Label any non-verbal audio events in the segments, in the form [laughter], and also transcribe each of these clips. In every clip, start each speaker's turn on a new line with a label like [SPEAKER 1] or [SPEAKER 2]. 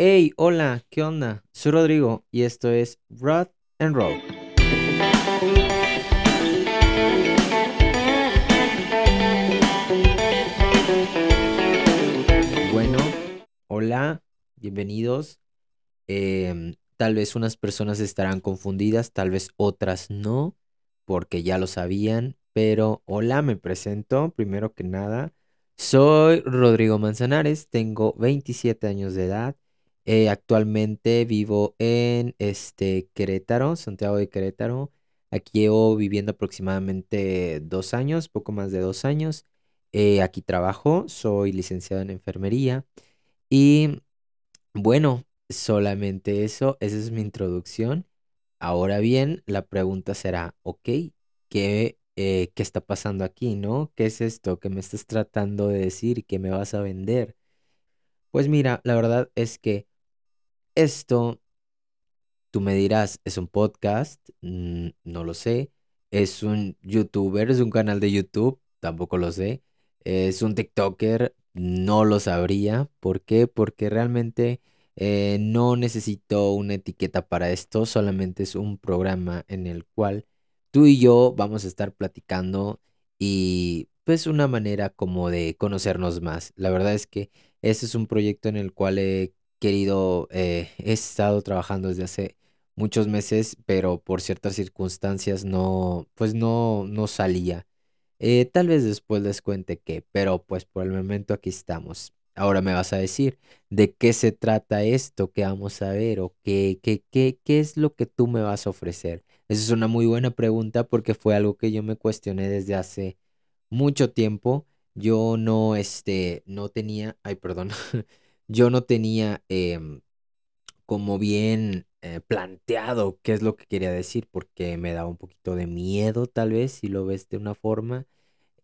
[SPEAKER 1] Hey, hola, ¿qué onda? Soy Rodrigo y esto es Rod and Roll. Bueno, hola, bienvenidos. Em, tal vez unas personas estarán confundidas, tal vez otras no, porque ya lo sabían, pero hola, me presento primero que nada. Soy Rodrigo Manzanares, tengo 27 años de edad. Eh, actualmente vivo en este Querétaro, Santiago de Querétaro. Aquí llevo viviendo aproximadamente dos años, poco más de dos años. Eh, aquí trabajo, soy licenciado en enfermería y bueno, solamente eso, esa es mi introducción. Ahora bien, la pregunta será, ok, ¿qué, eh, qué está pasando aquí, no? ¿Qué es esto que me estás tratando de decir y que me vas a vender? Pues mira, la verdad es que esto, tú me dirás, ¿es un podcast? Mm, no lo sé. ¿Es un youtuber? ¿Es un canal de YouTube? Tampoco lo sé. ¿Es un TikToker? No lo sabría. ¿Por qué? Porque realmente eh, no necesito una etiqueta para esto. Solamente es un programa en el cual tú y yo vamos a estar platicando y pues una manera como de conocernos más. La verdad es que este es un proyecto en el cual he querido, eh, he estado trabajando desde hace muchos meses, pero por ciertas circunstancias no, pues no, no salía. Eh, tal vez después les cuente qué, pero pues por el momento aquí estamos. Ahora me vas a decir de qué se trata esto que vamos a ver o qué, qué, qué, qué es lo que tú me vas a ofrecer. Esa es una muy buena pregunta porque fue algo que yo me cuestioné desde hace mucho tiempo. Yo no, este, no tenía, ay, perdón, [laughs] yo no tenía em, como bien eh, planteado qué es lo que quería decir porque me daba un poquito de miedo, tal vez, si lo ves de una forma.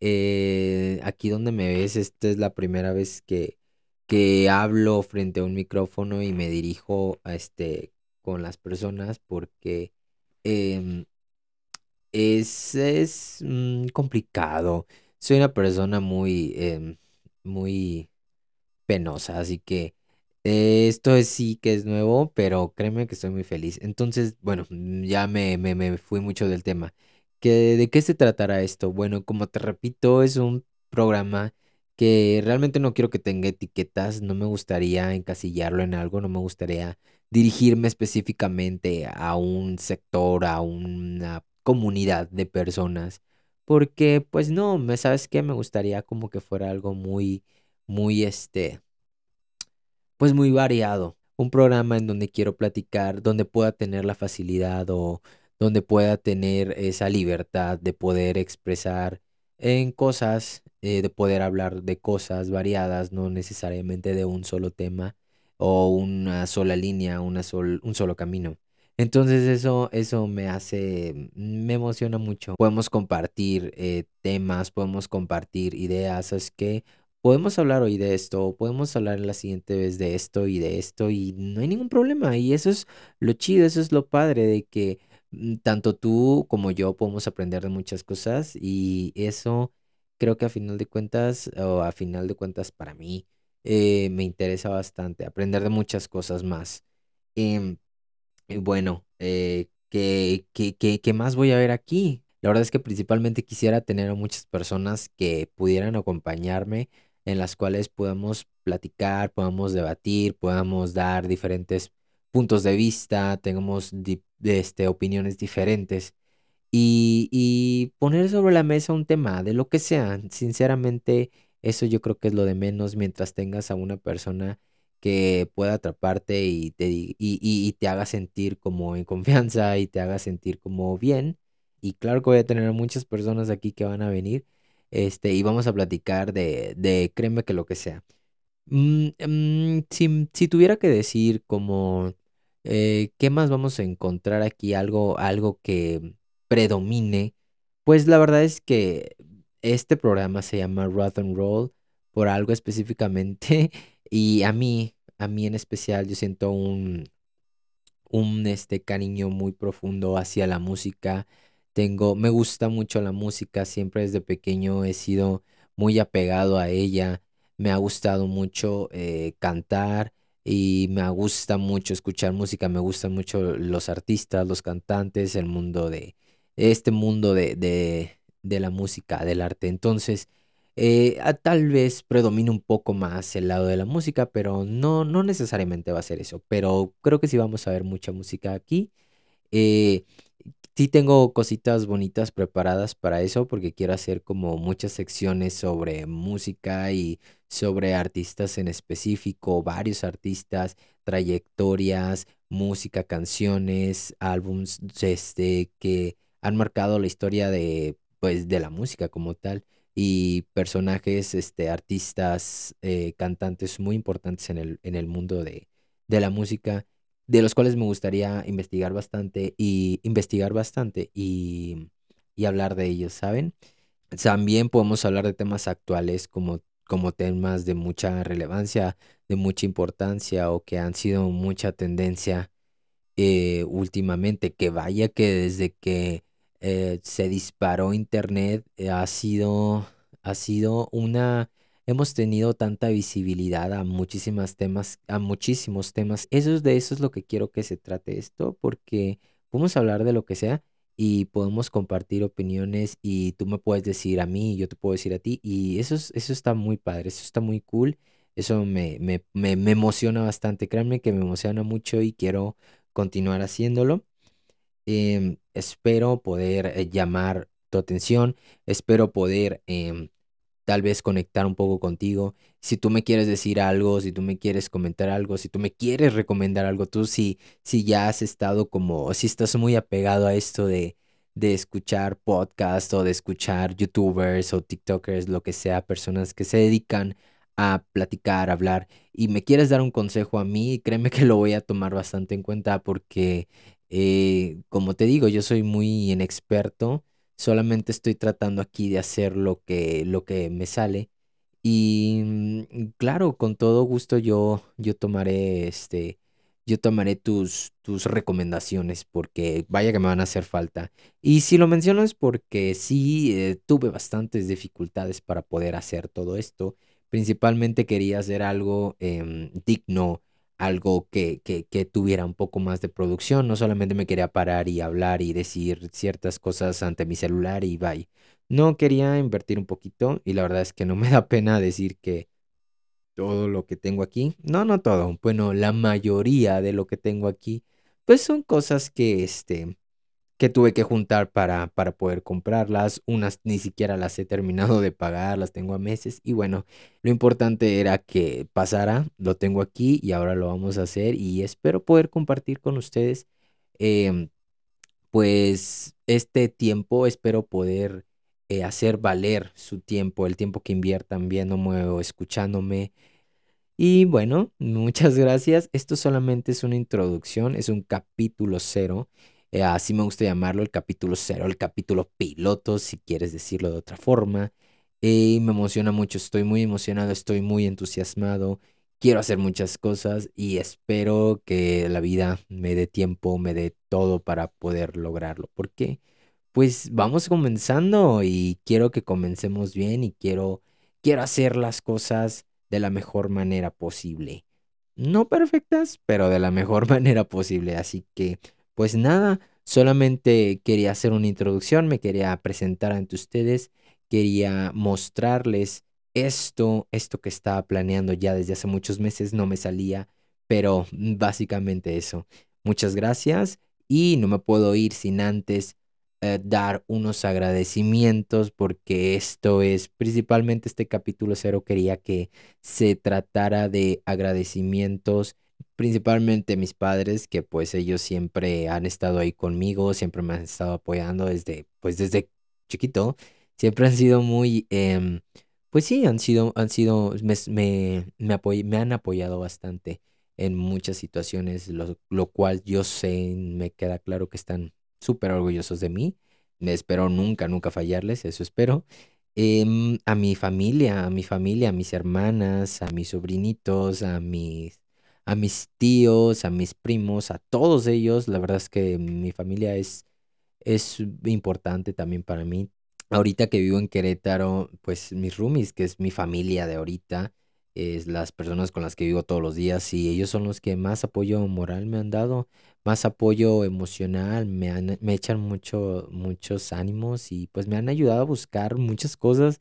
[SPEAKER 1] Eh, aquí donde me ves, esta es la primera vez que, que hablo frente a un micrófono y me dirijo a este con las personas porque em, es, es mm, complicado. Soy una persona muy, em, muy penosa, así que eh, esto es sí que es nuevo, pero créeme que estoy muy feliz. Entonces, bueno, mm, ya me, me, me fui mucho del tema. ¿Qué, de qué se tratará esto? Bueno, como te repito, es un programa que realmente no quiero que tenga etiquetas, no me gustaría encasillarlo en algo, no me gustaría dirigirme específicamente a un sector, a una comunidad de personas, porque pues no, me sabes qué, me gustaría como que fuera algo muy, muy este pues muy variado. Un programa en donde quiero platicar, donde pueda tener la facilidad o donde pueda tener esa libertad de poder expresar en cosas, eh, de poder hablar de cosas variadas, no necesariamente de un solo tema o una sola línea, una sol- un solo camino. Entonces eso, eso me hace, me emociona mucho. Podemos compartir eh, temas, podemos compartir ideas, ¿sabes qué? Podemos hablar hoy de esto, o podemos hablar la siguiente vez de esto y de esto y no hay ningún problema. Y eso es lo chido, eso es lo padre de que mm, tanto tú como yo podemos aprender de muchas cosas y eso creo que a final de cuentas, o a final de cuentas para mí, eh, me interesa bastante aprender de muchas cosas más. Em, bueno, eh, ¿qué, qué, qué- qué más voy a ver aquí? La verdad es que principalmente quisiera tener a muchas personas que pudieran acompañarme, en las cuales podamos platicar, podamos debatir, podamos dar diferentes puntos de vista, tengamos di- este, opiniones diferentes y, y poner sobre la mesa un tema de lo que sea. Sinceramente, eso yo creo que es lo de menos mientras tengas a una persona que pueda atraparte y te, y, y- te haga sentir como en confianza y te haga sentir como bien. Y claro que voy a tener muchas personas aquí que van a venir, este, y vamos a platicar de, de créeme que lo que sea. Mm, mm, si, si tuviera que decir como eh, qué más vamos a encontrar aquí, algo, algo que predomine, pues la verdad es que este programa se llama Rock and Roll por algo específicamente [laughs] y a mí, a mí en especial, yo siento un, un este cariño muy profundo hacia la música. Tengo, me gusta mucho la música, siempre desde pequeño he sido muy apegado a ella. Me ha gustado mucho eh, cantar, y me gusta mucho escuchar música, me gustan mucho los artistas, los cantantes, el mundo de, este mundo de, de, de la música, del arte. Entonces, eh, tal vez predomine un poco más el lado de la música, pero no, no necesariamente va a ser eso. Pero creo que sí vamos a ver mucha música aquí. Eh, sí tengo cositas bonitas preparadas para eso porque quiero hacer como muchas secciones sobre música y sobre artistas en específico, varios artistas, trayectorias, música, canciones, álbums, este, que han marcado la historia de, pues, de la música como tal y personajes, este, artistas, eh, cantantes muy importantes en el, en el mundo de, de la música de los cuales me gustaría investigar bastante y investigar bastante y, y hablar de ellos, ¿saben? También podemos hablar de temas actuales como, como temas de mucha relevancia, de mucha importancia o que han sido mucha tendencia eh, últimamente. Que vaya que desde que eh, se disparó Internet eh, ha sido, ha sido una hemos tenido tanta visibilidad a muchísimos temas, a muchísimos temas. Eso es de eso es lo que quiero que se trate esto, porque podemos hablar de lo que sea y podemos compartir opiniones y tú me puedes decir a mí, yo te puedo decir a ti y eso, eso está muy padre, eso está muy cool, eso me, me, me, me emociona bastante, créanme que me emociona mucho y quiero continuar haciéndolo. Em, espero poder eh, llamar tu atención, espero poder em, tal vez conectar un poco contigo. Si tú me quieres decir algo, si tú me quieres comentar algo, si tú me quieres recomendar algo, tú si, si ya has estado como, si estás muy apegado a esto de, de escuchar podcasts o de escuchar youtubers o tiktokers, lo que sea, personas que se dedican a platicar, a hablar, y me quieres dar un consejo a mí, créeme que lo voy a tomar bastante en cuenta porque, eh, como te digo, yo soy muy inexperto Solamente estoy tratando aquí de hacer lo que, lo que me sale. Y mm, claro, con todo gusto yo, yo tomaré este, yo tomaré tus, tus recomendaciones porque vaya que me van a hacer falta. Y si lo menciono es porque sí eh, tuve bastantes dificultades para poder hacer todo esto. Principalmente quería hacer algo em, digno algo que, que, que, tuviera un poco más de producción. No solamente me quería parar y hablar y decir ciertas cosas ante mi celular y bye. No quería invertir un poquito y la verdad es que no me [laughs] da pena decir que todo lo que tengo aquí, no, no todo, bueno, la mayoría de lo que tengo aquí, pues son cosas que, este, que tuve que juntar para, para poder comprarlas. Unas ni siquiera las he terminado de pagar, las tengo a meses. Y bueno, lo importante era que pasara, lo tengo aquí y ahora lo vamos a hacer y espero poder compartir con ustedes em, pues este tiempo, espero poder eh, hacer valer su tiempo, el tiempo que inviertan viéndome o escuchándome. Y bueno, muchas gracias. Esto solamente es una introducción, es un capítulo cero. Eh, así me gusta llamarlo, el capítulo cero, el capítulo piloto, si quieres decirlo de otra forma. Y me emociona mucho, estoy muy emocionado, estoy muy entusiasmado, quiero hacer muchas cosas y espero que la vida me dé tiempo, me dé todo para poder lograrlo. Porque, pues vamos comenzando y quiero que comencemos bien y quiero, quiero hacer las cosas de la mejor manera posible. No perfectas, pero de la mejor [laughs] manera posible. Así que pues nada, solamente quería hacer una introducción, me quería presentar ante ustedes, quería mostrarles esto, esto que estaba planeando ya desde hace muchos meses, no me salía, pero básicamente eso. Muchas gracias y no me puedo ir sin antes eh, dar unos agradecimientos porque esto es principalmente este capítulo cero quería que se tratara de agradecimientos principalmente mis padres, que pues ellos siempre han estado ahí conmigo, siempre me han estado apoyando desde, pues desde chiquito, siempre han sido muy, em, pues sí, han sido, han sido, me, me, me, han apoyado bastante en muchas situaciones, lo, lo cual yo sé, me queda claro que están súper orgullosos de mí. Me espero nunca, nunca fallarles, eso espero. Em, a mi familia, a mi familia, a mis hermanas, a mis sobrinitos, a mis a mis tíos, a mis primos, a todos ellos. La verdad es que mi familia es, es importante también para mí. Ahorita que vivo en Querétaro, pues mis roomies, que es mi familia de ahorita, es las personas con las que vivo todos los días y ellos son los que más apoyo moral me han dado, más apoyo emocional, me, han, me echan mucho, muchos ánimos y pues me han ayudado a buscar muchas cosas.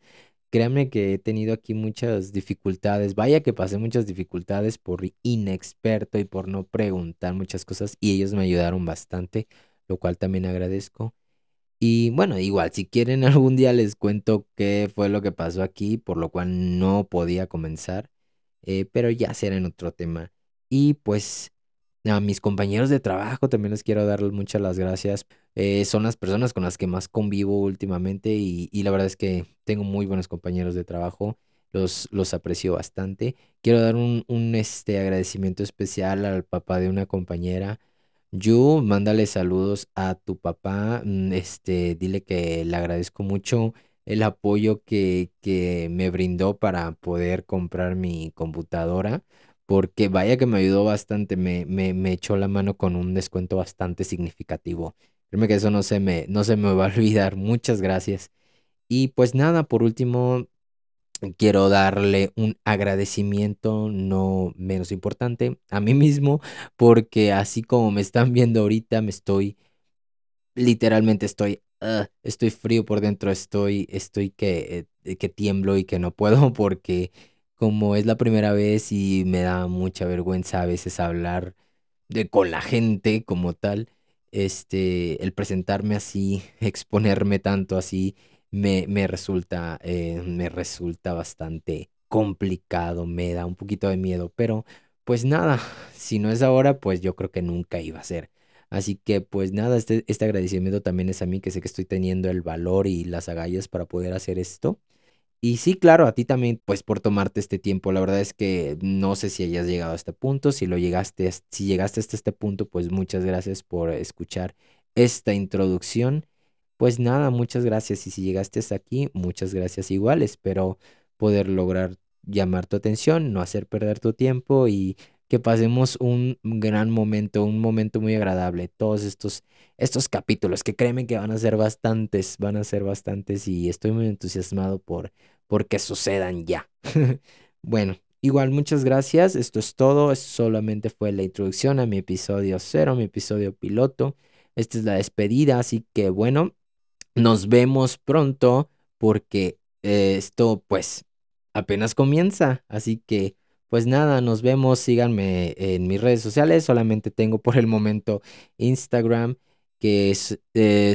[SPEAKER 1] Créanme que he tenido aquí muchas dificultades, vaya que pasé muchas dificultades por inexperto y por no preguntar muchas cosas y ellos me ayudaron bastante, lo cual también agradezco. Y bueno, igual, si quieren [laughs] algún día les cuento qué fue lo que pasó aquí, por lo cual no podía comenzar, eh, pero ya será en otro tema. Y pues a mis compañeros de trabajo también les quiero darles muchas las gracias. Eh, son las personas con las que más convivo últimamente y, y, la verdad es que tengo muy buenos compañeros de trabajo. Los, los aprecio bastante. Quiero dar un, un este, agradecimiento especial al papá de una compañera Yu, mándale saludos a tu papá, mm, este, dile que le agradezco mucho el apoyo que, que me brindó para poder comprar mi computadora, porque vaya que me ayudó bastante, me, me, me echó la mano con un descuento bastante significativo. Créeme que eso no se me, no se me va a [laughs] olvidar. Muchas gracias. Y pues nada, por último, quiero darle un agradecimiento no menos importante a mí [laughs] mismo porque así como me están viendo ahorita me estoy literalmente estoy ah, estoy frío por dentro estoy estoy que eh, que tiemblo y que no puedo [laughs] porque como es la primera vez y me da mucha vergüenza a veces hablar de con la gente como tal este el presentarme así [laughs] exponerme tanto así me, me resulta, eh, me resulta bastante complicado, me da un poquito de miedo, pero pues nada, si no es ahora, pues yo creo que nunca iba a ser. Así que pues nada, este, este agradecimiento también es a mí que sé que estoy teniendo el valor y las agallas para poder hacer esto. Y sí, claro, a ti también, pues por tomarte este tiempo. La verdad es que no sé si hayas llegado a este punto. Si lo llegaste, si llegaste hasta este punto, pues muchas gracias por escuchar esta introducción pues nada, muchas gracias. Y si llegaste hasta aquí, muchas gracias igual. Espero poder lograr llamar tu atención, no hacer perder tu tiempo y que pasemos un gran momento, un momento muy agradable. Todos estos, estos capítulos que créeme que van a ser bastantes, van a ser bastantes y estoy muy entusiasmado por, por que sucedan ya. [laughs] bueno, igual muchas gracias. Esto es todo. solamente fue la introducción a mi episodio cero, mi episodio piloto. Esta es la despedida, así que bueno, nos vemos pronto porque eh, esto pues apenas comienza. Así que pues nada, nos vemos. Síganme en mis redes sociales. Solamente tengo por el momento Instagram que es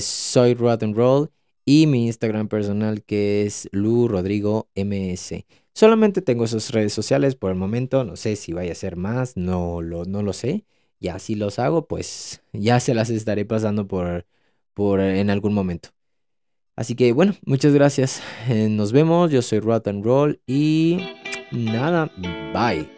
[SPEAKER 1] soy Rod and Roll y mi Instagram personal que es Lu Rodrigo MS. Solamente tengo esas redes sociales por el momento. No sé si vaya a ser más, no lo, no lo sé. Ya si los hago, pues [laughs] ya se las estaré pasando por, por en algún momento. Así que bueno, muchas gracias. Eh, nos vemos. Yo soy Rot Roll y nada, bye.